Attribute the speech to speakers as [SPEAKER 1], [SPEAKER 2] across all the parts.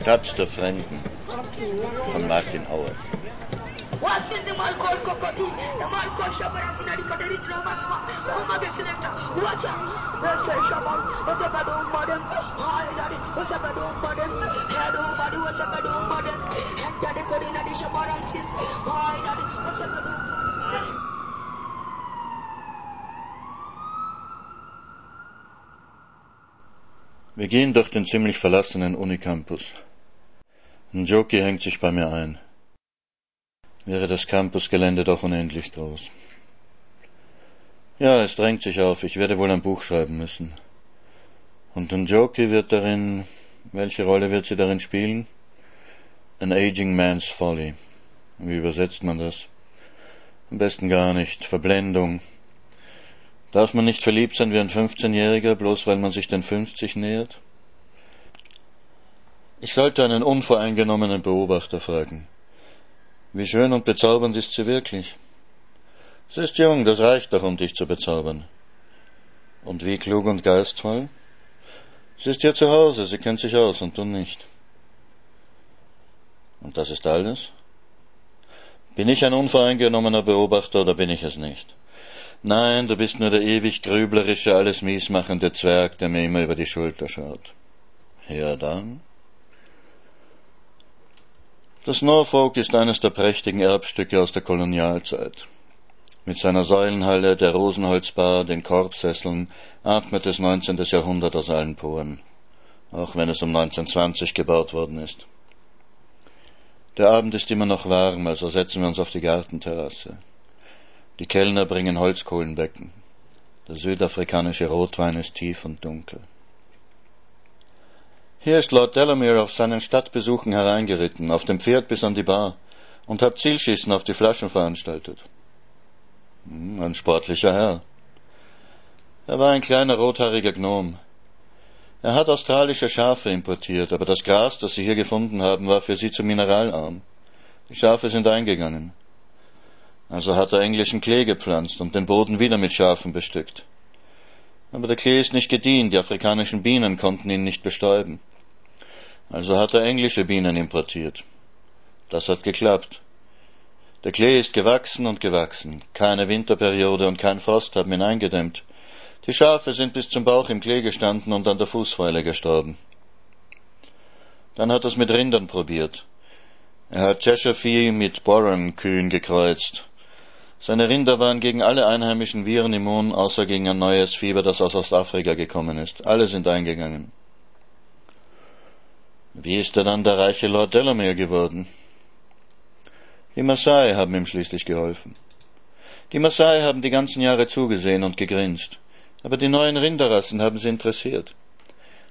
[SPEAKER 1] Stadt der Fremden von Martin Auer.
[SPEAKER 2] wasinde malkol kokoti e malkol shabaran sinadi kate rich romansma kumage selector wacha wese shabam wese badu modem hai dadi wese badu modem hadu badu wese badu modem enter the code in the shabaran sis hai dadi wese badu modem
[SPEAKER 1] Wir gehen durch den ziemlich verlassenen Unicampus. Ein Jockey hängt sich bei mir ein. Wäre das Campusgelände doch unendlich groß. Ja, es drängt sich auf, ich werde wohl ein Buch schreiben müssen. Und ein Jockey wird darin, welche Rolle wird sie darin spielen? An aging man's folly. Wie übersetzt man das? Am besten gar nicht. Verblendung. Darf man nicht verliebt sein wie ein 15-Jähriger, bloß weil man sich den 50 nähert? Ich sollte einen unvoreingenommenen Beobachter fragen. Wie schön und bezaubernd ist sie wirklich? Sie ist jung, das reicht doch, um dich zu bezaubern. Und wie klug und geistvoll? Sie ist hier zu Hause, sie kennt sich aus und du nicht. Und das ist alles? Bin ich ein unvoreingenommener Beobachter oder bin ich es nicht? Nein, du bist nur der ewig grüblerische, alles miesmachende Zwerg, der mir immer über die Schulter schaut. Ja dann. Das Norfolk ist eines der prächtigen Erbstücke aus der Kolonialzeit. Mit seiner Säulenhalle, der Rosenholzbar, den Korbsesseln atmet das 19. Jahrhundert aus allen Poren, auch wenn es um 1920 gebaut worden ist. Der Abend ist immer noch warm, also setzen wir uns auf die Gartenterrasse. Die Kellner bringen Holzkohlenbecken. Der südafrikanische Rotwein ist tief und dunkel. Hier ist Lord Delamere auf seinen Stadtbesuchen hereingeritten, auf dem Pferd bis an die Bar, und hat Zielschießen auf die Flaschen veranstaltet. Hm, ein sportlicher Herr. Er war ein kleiner rothaariger Gnom. Er hat australische Schafe importiert, aber das Gras, das sie hier gefunden haben, war für sie zu mineralarm. Die Schafe sind eingegangen. Also hat er englischen Klee gepflanzt und den Boden wieder mit Schafen bestückt. Aber der Klee ist nicht gediehen, die afrikanischen Bienen konnten ihn nicht bestäuben. Also hat er englische Bienen importiert. Das hat geklappt. Der Klee ist gewachsen und gewachsen. Keine Winterperiode und kein Frost haben ihn eingedämmt. Die Schafe sind bis zum Bauch im Klee gestanden und an der Fußfäule gestorben. Dann hat er es mit Rindern probiert. Er hat Cheshire mit Boran-Kühen gekreuzt. Seine Rinder waren gegen alle einheimischen Viren immun, außer gegen ein neues Fieber, das aus Ostafrika gekommen ist. Alle sind eingegangen. Wie ist er dann der reiche Lord Delamere geworden? Die Maasai haben ihm schließlich geholfen. Die Maasai haben die ganzen Jahre zugesehen und gegrinst, aber die neuen Rinderrassen haben sie interessiert.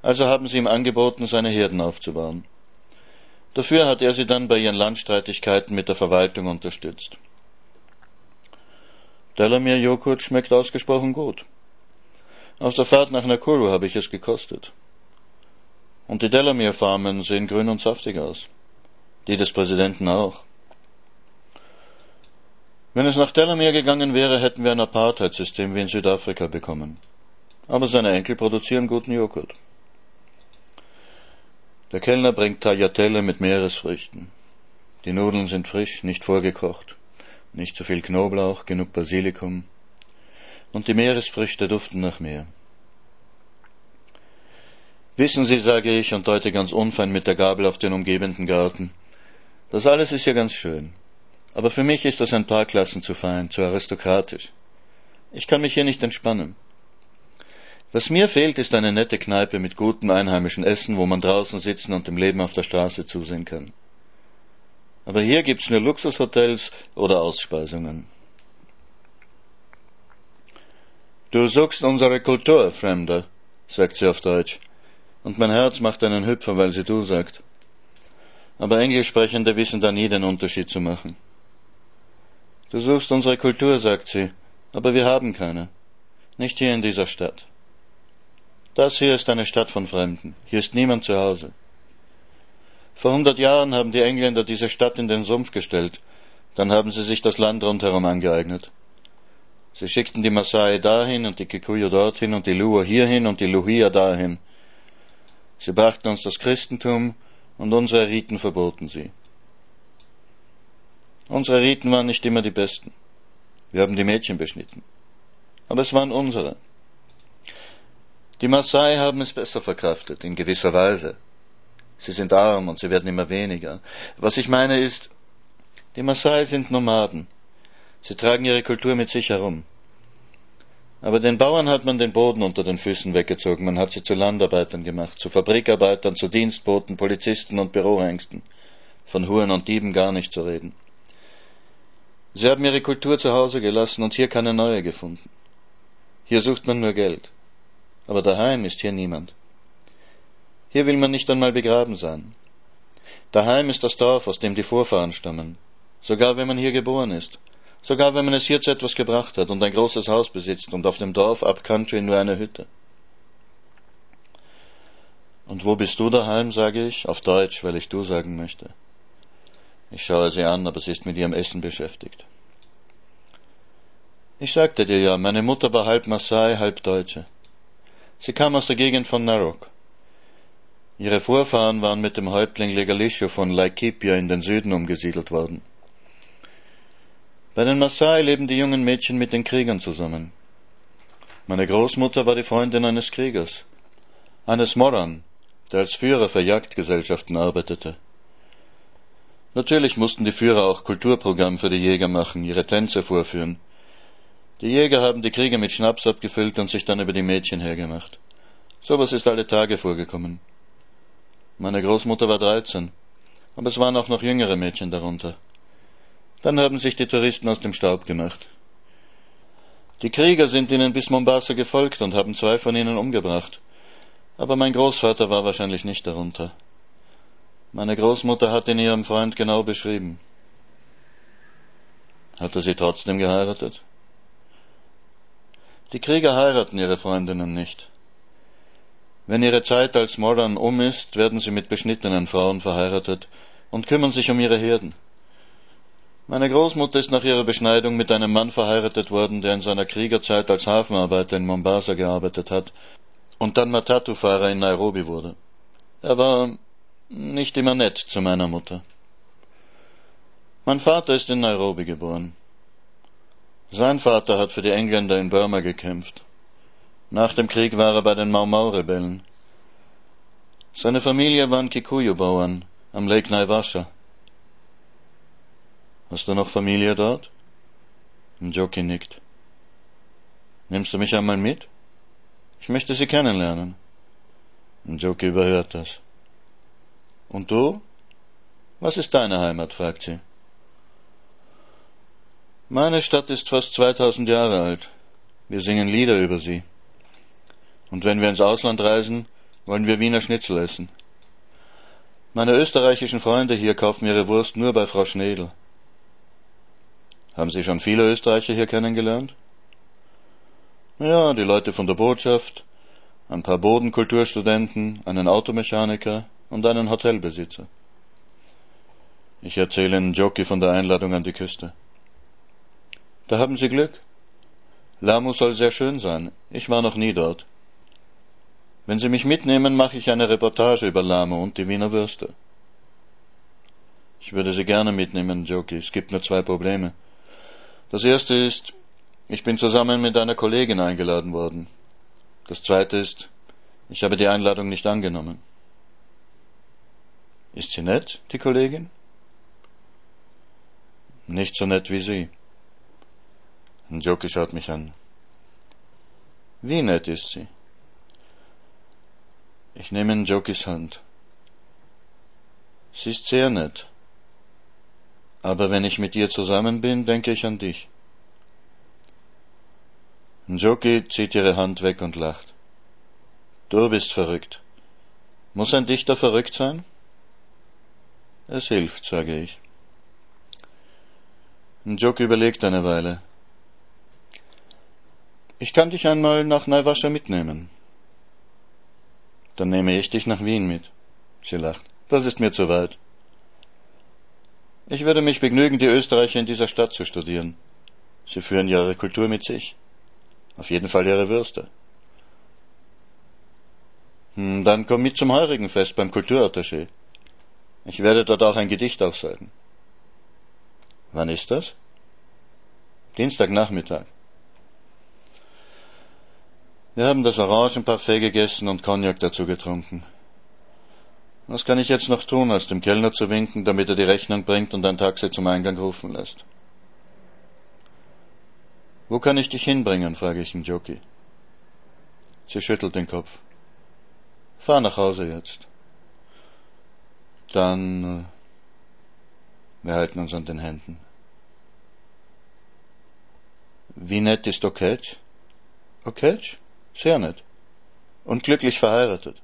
[SPEAKER 1] Also haben sie ihm angeboten, seine Herden aufzubauen. Dafür hat er sie dann bei ihren Landstreitigkeiten mit der Verwaltung unterstützt. Delamere Joghurt schmeckt ausgesprochen gut. Auf der Fahrt nach Nakuru habe ich es gekostet. Und die Delamere-Farmen sehen grün und saftig aus. Die des Präsidenten auch. Wenn es nach Delamere gegangen wäre, hätten wir ein Apartheid-System wie in Südafrika bekommen. Aber seine Enkel produzieren guten Joghurt. Der Kellner bringt Tagliatelle mit Meeresfrüchten. Die Nudeln sind frisch, nicht vorgekocht. Nicht zu viel Knoblauch, genug Basilikum. Und die Meeresfrüchte duften nach Meer. Wissen Sie, sage ich und deute ganz unfein mit der Gabel auf den umgebenden Garten. Das alles ist ja ganz schön. Aber für mich ist das ein paar Klassen zu fein, zu aristokratisch. Ich kann mich hier nicht entspannen. Was mir fehlt, ist eine nette Kneipe mit gutem einheimischen Essen, wo man draußen sitzen und dem Leben auf der Straße zusehen kann. Aber hier gibt's nur Luxushotels oder Ausspeisungen. Du suchst unsere Kultur, Fremder, sagt sie auf Deutsch und mein Herz macht einen Hüpfer, weil sie du sagt. Aber Englischsprechende wissen da nie den Unterschied zu machen. Du suchst unsere Kultur, sagt sie, aber wir haben keine. Nicht hier in dieser Stadt. Das hier ist eine Stadt von Fremden. Hier ist niemand zu Hause. Vor hundert Jahren haben die Engländer diese Stadt in den Sumpf gestellt. Dann haben sie sich das Land rundherum angeeignet. Sie schickten die Masai dahin und die Kikuyu dorthin und die Lua hierhin und die Luhia dahin. Sie brachten uns das Christentum und unsere Riten verboten sie. Unsere Riten waren nicht immer die besten. Wir haben die Mädchen beschnitten. Aber es waren unsere. Die Maasai haben es besser verkraftet, in gewisser Weise. Sie sind arm und sie werden immer weniger. Was ich meine ist, die Maasai sind Nomaden. Sie tragen ihre Kultur mit sich herum. Aber den Bauern hat man den Boden unter den Füßen weggezogen, man hat sie zu Landarbeitern gemacht, zu Fabrikarbeitern, zu Dienstboten, Polizisten und Bürohengsten. Von Huren und Dieben gar nicht zu reden. Sie haben ihre Kultur zu Hause gelassen und hier keine neue gefunden. Hier sucht man nur Geld. Aber daheim ist hier niemand. Hier will man nicht einmal begraben sein. Daheim ist das Dorf, aus dem die Vorfahren stammen. Sogar wenn man hier geboren ist. Sogar wenn man es hier zu etwas gebracht hat und ein großes Haus besitzt und auf dem Dorf up country nur eine Hütte. Und wo bist du daheim, sage ich, auf Deutsch, weil ich du sagen möchte. Ich schaue sie an, aber sie ist mit ihrem Essen beschäftigt. Ich sagte dir ja, meine Mutter war halb Maasai, halb Deutsche. Sie kam aus der Gegend von Narok. Ihre Vorfahren waren mit dem Häuptling Legalisho von Laikipia in den Süden umgesiedelt worden. Bei den Maasai leben die jungen Mädchen mit den Kriegern zusammen. Meine Großmutter war die Freundin eines Kriegers, eines Moran, der als Führer für Jagdgesellschaften arbeitete. Natürlich mussten die Führer auch Kulturprogramm für die Jäger machen, ihre Tänze vorführen. Die Jäger haben die Krieger mit Schnaps abgefüllt und sich dann über die Mädchen hergemacht. Sowas ist alle Tage vorgekommen. Meine Großmutter war dreizehn, aber es waren auch noch jüngere Mädchen darunter. Dann haben sich die Touristen aus dem Staub gemacht. Die Krieger sind ihnen bis Mombasa gefolgt und haben zwei von ihnen umgebracht. Aber mein Großvater war wahrscheinlich nicht darunter. Meine Großmutter hat ihn ihrem Freund genau beschrieben. Hat er sie trotzdem geheiratet? Die Krieger heiraten ihre Freundinnen nicht. Wenn ihre Zeit als Modern um ist, werden sie mit beschnittenen Frauen verheiratet und kümmern sich um ihre Herden. Meine Großmutter ist nach ihrer Beschneidung mit einem Mann verheiratet worden, der in seiner Kriegerzeit als Hafenarbeiter in Mombasa gearbeitet hat und dann Matatu-Fahrer in Nairobi wurde. Er war nicht immer nett zu meiner Mutter. Mein Vater ist in Nairobi geboren. Sein Vater hat für die Engländer in Burma gekämpft. Nach dem Krieg war er bei den Mau Mau Rebellen. Seine Familie waren Kikuyu-Bauern am Lake Naivasha. Hast du noch Familie dort? Njoki nickt. Nimmst du mich einmal mit? Ich möchte sie kennenlernen. Njoki überhört das. Und du? Was ist deine Heimat? fragt sie. Meine Stadt ist fast 2000 Jahre alt. Wir singen Lieder über sie. Und wenn wir ins Ausland reisen, wollen wir Wiener Schnitzel essen. Meine österreichischen Freunde hier kaufen ihre Wurst nur bei Frau Schnedel. Haben Sie schon viele Österreicher hier kennengelernt? Ja, die Leute von der Botschaft, ein paar Bodenkulturstudenten, einen Automechaniker, und einen Hotelbesitzer. Ich erzähle Ihnen Jockey von der Einladung an die Küste. Da haben Sie Glück. Lamu soll sehr schön sein. Ich war noch nie dort. Wenn Sie mich mitnehmen, mache ich eine Reportage über Lamu und die Wiener Würste. Ich würde Sie gerne mitnehmen, Jockey. Es gibt nur zwei Probleme. Das erste ist, ich bin zusammen mit einer Kollegin eingeladen worden. Das zweite ist, ich habe die Einladung nicht angenommen. Ist sie nett, die Kollegin? Nicht so nett wie Sie. Njoki schaut mich an. Wie nett ist sie? Ich nehme Njokis Hand. Sie ist sehr nett. Aber wenn ich mit ihr zusammen bin, denke ich an dich. Njoki zieht ihre Hand weg und lacht. Du bist verrückt. Muss ein Dichter verrückt sein? Es hilft, sage ich. Jock überlegt eine Weile. Ich kann dich einmal nach Neuwascha mitnehmen. Dann nehme ich dich nach Wien mit. Sie lacht. Das ist mir zu weit. Ich würde mich begnügen, die Österreicher in dieser Stadt zu studieren. Sie führen ihre Kultur mit sich. Auf jeden Fall ihre Würste. Hm, dann komm mit zum heurigen Fest beim Kulturattaché. Ich werde dort auch ein Gedicht aufsagen. Wann ist das? Dienstagnachmittag. Wir haben das Orangenparfait gegessen und Cognac dazu getrunken. Was kann ich jetzt noch tun, als dem Kellner zu winken, damit er die Rechnung bringt und ein Taxi zum Eingang rufen lässt? Wo kann ich dich hinbringen? frage ich Njoki. Sie schüttelt den Kopf. Fahr nach Hause jetzt. Dann. Äh, wir halten uns an den Händen. Wie nett ist Oketsch? Oketsch? Sehr nett. Und glücklich verheiratet.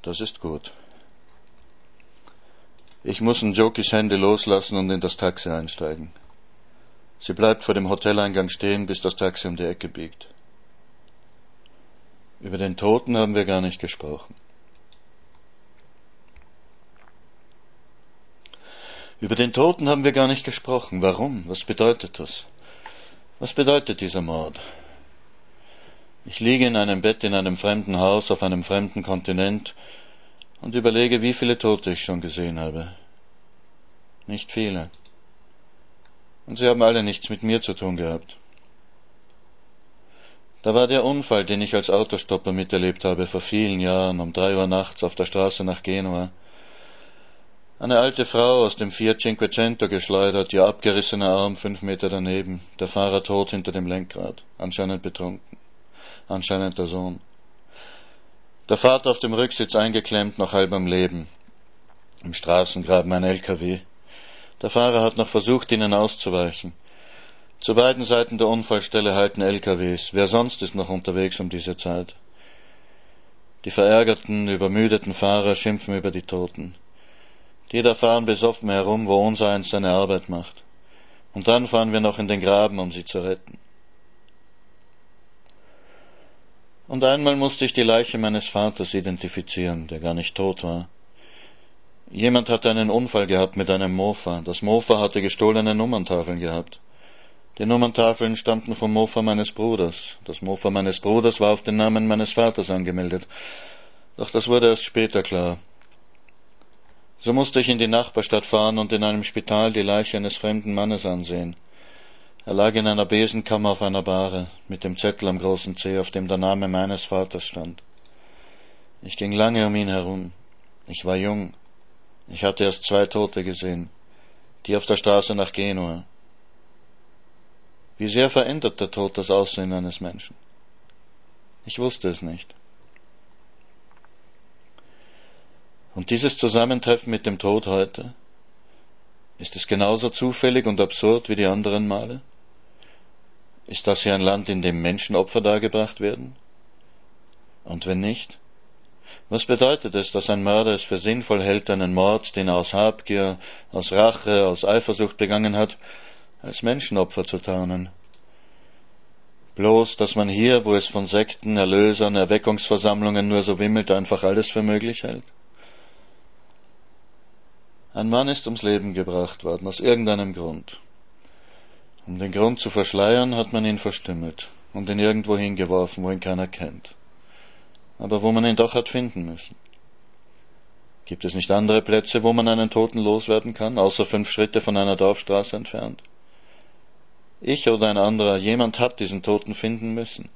[SPEAKER 1] Das ist gut. Ich muss Njokis Hände loslassen und in das Taxi einsteigen. Sie bleibt vor dem Hoteleingang stehen, bis das Taxi um die Ecke biegt. Über den Toten haben wir gar nicht gesprochen. Über den Toten haben wir gar nicht gesprochen. Warum? Was bedeutet das? Was bedeutet dieser Mord? Ich liege in einem Bett in einem fremden Haus auf einem fremden Kontinent und überlege, wie viele Tote ich schon gesehen habe. Nicht viele. Und sie haben alle nichts mit mir zu tun gehabt. Da war der Unfall, den ich als Autostopper miterlebt habe vor vielen Jahren um drei Uhr nachts auf der Straße nach Genua. Eine alte Frau aus dem Fiat Cinquecento geschleudert, ihr abgerissener Arm fünf Meter daneben, der Fahrer tot hinter dem Lenkrad, anscheinend betrunken, anscheinend der Sohn. Der Vater auf dem Rücksitz eingeklemmt, noch halb am Leben. Im Straßengraben ein LKW. Der Fahrer hat noch versucht, ihnen auszuweichen. Zu beiden Seiten der Unfallstelle halten LKWs. Wer sonst ist noch unterwegs um diese Zeit? Die verärgerten, übermüdeten Fahrer schimpfen über die Toten. Die da fahren besoffen herum, wo unser eins seine Arbeit macht. Und dann fahren wir noch in den Graben, um sie zu retten. Und einmal musste ich die Leiche meines Vaters identifizieren, der gar nicht tot war. Jemand hatte einen Unfall gehabt mit einem Mofa. Das Mofa hatte gestohlene Nummerntafeln gehabt. Die Nummerntafeln stammten vom Mofa meines Bruders. Das Mofa meines Bruders war auf den Namen meines Vaters angemeldet. Doch das wurde erst später klar. So musste ich in die Nachbarstadt fahren und in einem Spital die Leiche eines fremden Mannes ansehen. Er lag in einer Besenkammer auf einer Bahre, mit dem Zettel am großen Zeh, auf dem der Name meines Vaters stand. Ich ging lange um ihn herum. Ich war jung, ich hatte erst zwei Tote gesehen, die auf der Straße nach Genua. Wie sehr verändert der Tod das Aussehen eines Menschen? Ich wusste es nicht. Und dieses Zusammentreffen mit dem Tod heute, ist es genauso zufällig und absurd wie die anderen Male? Ist das hier ein Land, in dem Menschenopfer dargebracht werden? Und wenn nicht, was bedeutet es, dass ein Mörder es für sinnvoll hält, einen Mord, den er aus Habgier, aus Rache, aus Eifersucht begangen hat, als Menschenopfer zu tarnen? Bloß, dass man hier, wo es von Sekten, Erlösern, Erweckungsversammlungen nur so wimmelt, einfach alles für möglich hält? Ein Mann ist ums Leben gebracht worden, aus irgendeinem Grund. Um den Grund zu verschleiern, hat man ihn verstümmelt und ihn irgendwo hingeworfen, wo ihn keiner kennt aber wo man ihn doch hat finden müssen. Gibt es nicht andere Plätze, wo man einen Toten loswerden kann, außer fünf Schritte von einer Dorfstraße entfernt? Ich oder ein anderer, jemand hat diesen Toten finden müssen.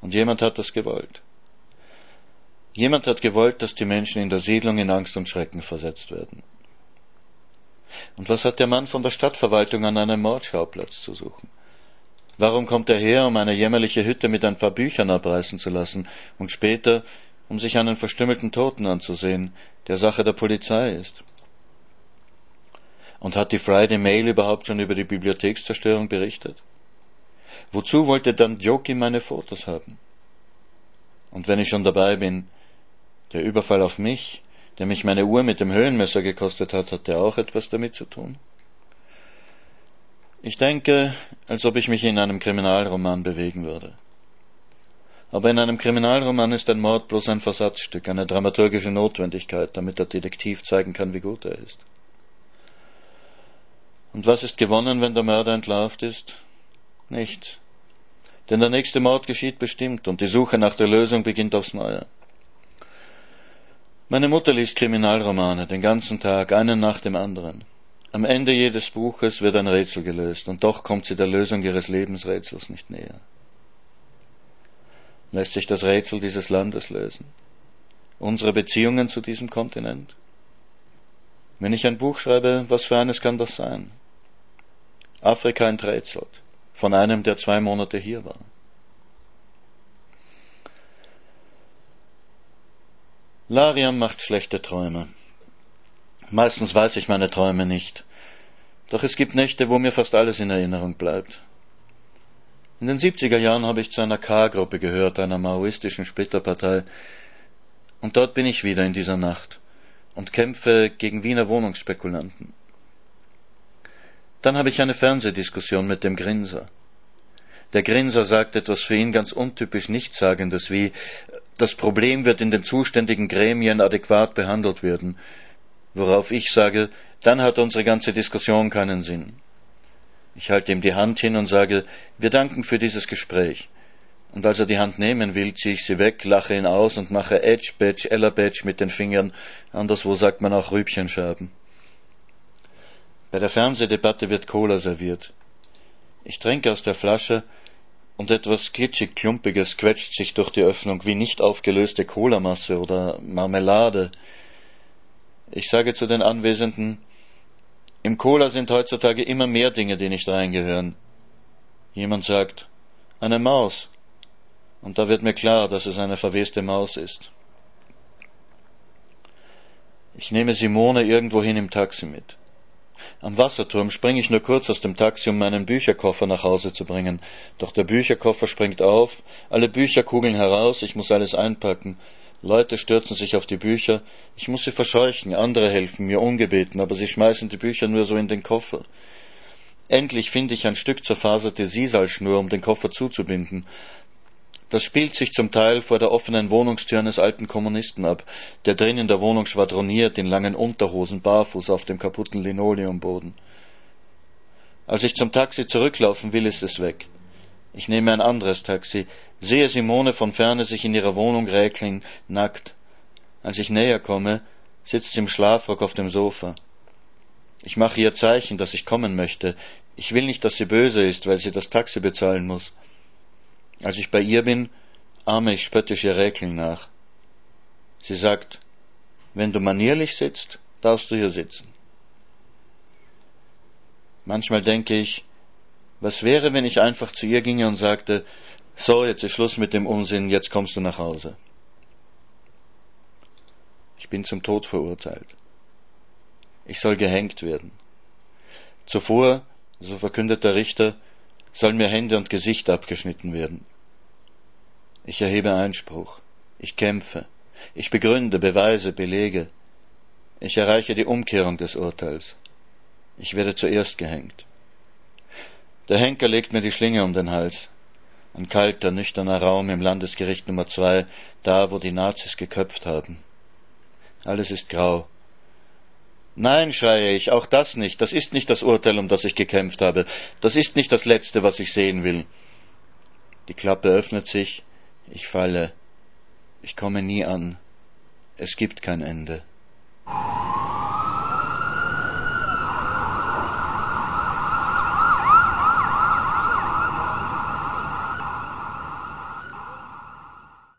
[SPEAKER 1] Und jemand hat das gewollt. Jemand hat gewollt, dass die Menschen in der Siedlung in Angst und Schrecken versetzt werden. Und was hat der Mann von der Stadtverwaltung an einem Mordschauplatz zu suchen? Warum kommt er her, um eine jämmerliche Hütte mit ein paar Büchern abreißen zu lassen und später, um sich einen verstümmelten Toten anzusehen, der Sache der Polizei ist? Und hat die Friday Mail überhaupt schon über die Bibliothekszerstörung berichtet? Wozu wollte dann Joki meine Fotos haben? Und wenn ich schon dabei bin, der Überfall auf mich, der mich meine Uhr mit dem Höhenmesser gekostet hat, hat der auch etwas damit zu tun? Ich denke, als ob ich mich in einem Kriminalroman bewegen würde. Aber in einem Kriminalroman ist ein Mord bloß ein Versatzstück, eine dramaturgische Notwendigkeit, damit der Detektiv zeigen kann, wie gut er ist. Und was ist gewonnen, wenn der Mörder entlarvt ist? Nichts. Denn der nächste Mord geschieht bestimmt und die Suche nach der Lösung beginnt aufs Neue. Meine Mutter liest Kriminalromane den ganzen Tag, einen nach dem anderen. Am Ende jedes Buches wird ein Rätsel gelöst, und doch kommt sie der Lösung ihres Lebensrätsels nicht näher. Lässt sich das Rätsel dieses Landes lösen? Unsere Beziehungen zu diesem Kontinent? Wenn ich ein Buch schreibe, was für eines kann das sein? Afrika enträtselt, von einem, der zwei Monate hier war. Lariam macht schlechte Träume. Meistens weiß ich meine Träume nicht. Doch es gibt Nächte, wo mir fast alles in Erinnerung bleibt. In den 70er Jahren habe ich zu einer K-Gruppe gehört, einer maoistischen Splitterpartei. Und dort bin ich wieder in dieser Nacht und kämpfe gegen Wiener Wohnungsspekulanten. Dann habe ich eine Fernsehdiskussion mit dem Grinser. Der Grinser sagt etwas für ihn ganz untypisch Nichtsagendes wie das Problem wird in den zuständigen Gremien adäquat behandelt werden, worauf ich sage, dann hat unsere ganze Diskussion keinen Sinn. Ich halte ihm die Hand hin und sage, wir danken für dieses Gespräch. Und als er die Hand nehmen will, ziehe ich sie weg, lache ihn aus und mache Edge, Badge, Ella Badge mit den Fingern, anderswo sagt man auch Rübchenscherben. Bei der Fernsehdebatte wird Cola serviert. Ich trinke aus der Flasche und etwas kitschig Klumpiges quetscht sich durch die Öffnung wie nicht aufgelöste Colamasse oder Marmelade. Ich sage zu den Anwesenden, im Cola sind heutzutage immer mehr Dinge, die nicht reingehören. Jemand sagt, eine Maus. Und da wird mir klar, dass es eine verweste Maus ist. Ich nehme Simone irgendwohin im Taxi mit. Am Wasserturm springe ich nur kurz aus dem Taxi, um meinen Bücherkoffer nach Hause zu bringen. Doch der Bücherkoffer springt auf, alle Bücher kugeln heraus, ich muss alles einpacken. Leute stürzen sich auf die Bücher, ich muss sie verscheuchen, andere helfen mir ungebeten, aber sie schmeißen die Bücher nur so in den Koffer. Endlich finde ich ein Stück zerfaserte Sisalschnur, um den Koffer zuzubinden. Das spielt sich zum Teil vor der offenen Wohnungstür eines alten Kommunisten ab, der drin in der Wohnung schwadroniert, in langen Unterhosen, barfuß auf dem kaputten Linoleumboden. Als ich zum Taxi zurücklaufen will, ist es weg. Ich nehme ein anderes Taxi, sehe Simone von ferne sich in ihrer Wohnung räkeln, nackt. Als ich näher komme, sitzt sie im Schlafrock auf dem Sofa. Ich mache ihr Zeichen, dass ich kommen möchte. Ich will nicht, dass sie böse ist, weil sie das Taxi bezahlen muss. Als ich bei ihr bin, ahme ich spöttisch ihr Räkeln nach. Sie sagt, wenn du manierlich sitzt, darfst du hier sitzen. Manchmal denke ich, was wäre, wenn ich einfach zu ihr ginge und sagte, so, jetzt ist Schluss mit dem Unsinn, jetzt kommst du nach Hause. Ich bin zum Tod verurteilt. Ich soll gehängt werden. Zuvor, so verkündet der Richter, sollen mir Hände und Gesicht abgeschnitten werden. Ich erhebe Einspruch. Ich kämpfe. Ich begründe, beweise, belege. Ich erreiche die Umkehrung des Urteils. Ich werde zuerst gehängt. Der Henker legt mir die Schlinge um den Hals. Ein kalter, nüchterner Raum im Landesgericht Nummer zwei, da, wo die Nazis geköpft haben. Alles ist grau. Nein, schreie ich, auch das nicht. Das ist nicht das Urteil, um das ich gekämpft habe. Das ist nicht das Letzte, was ich sehen will. Die Klappe öffnet sich. Ich falle. Ich komme nie an. Es gibt kein Ende.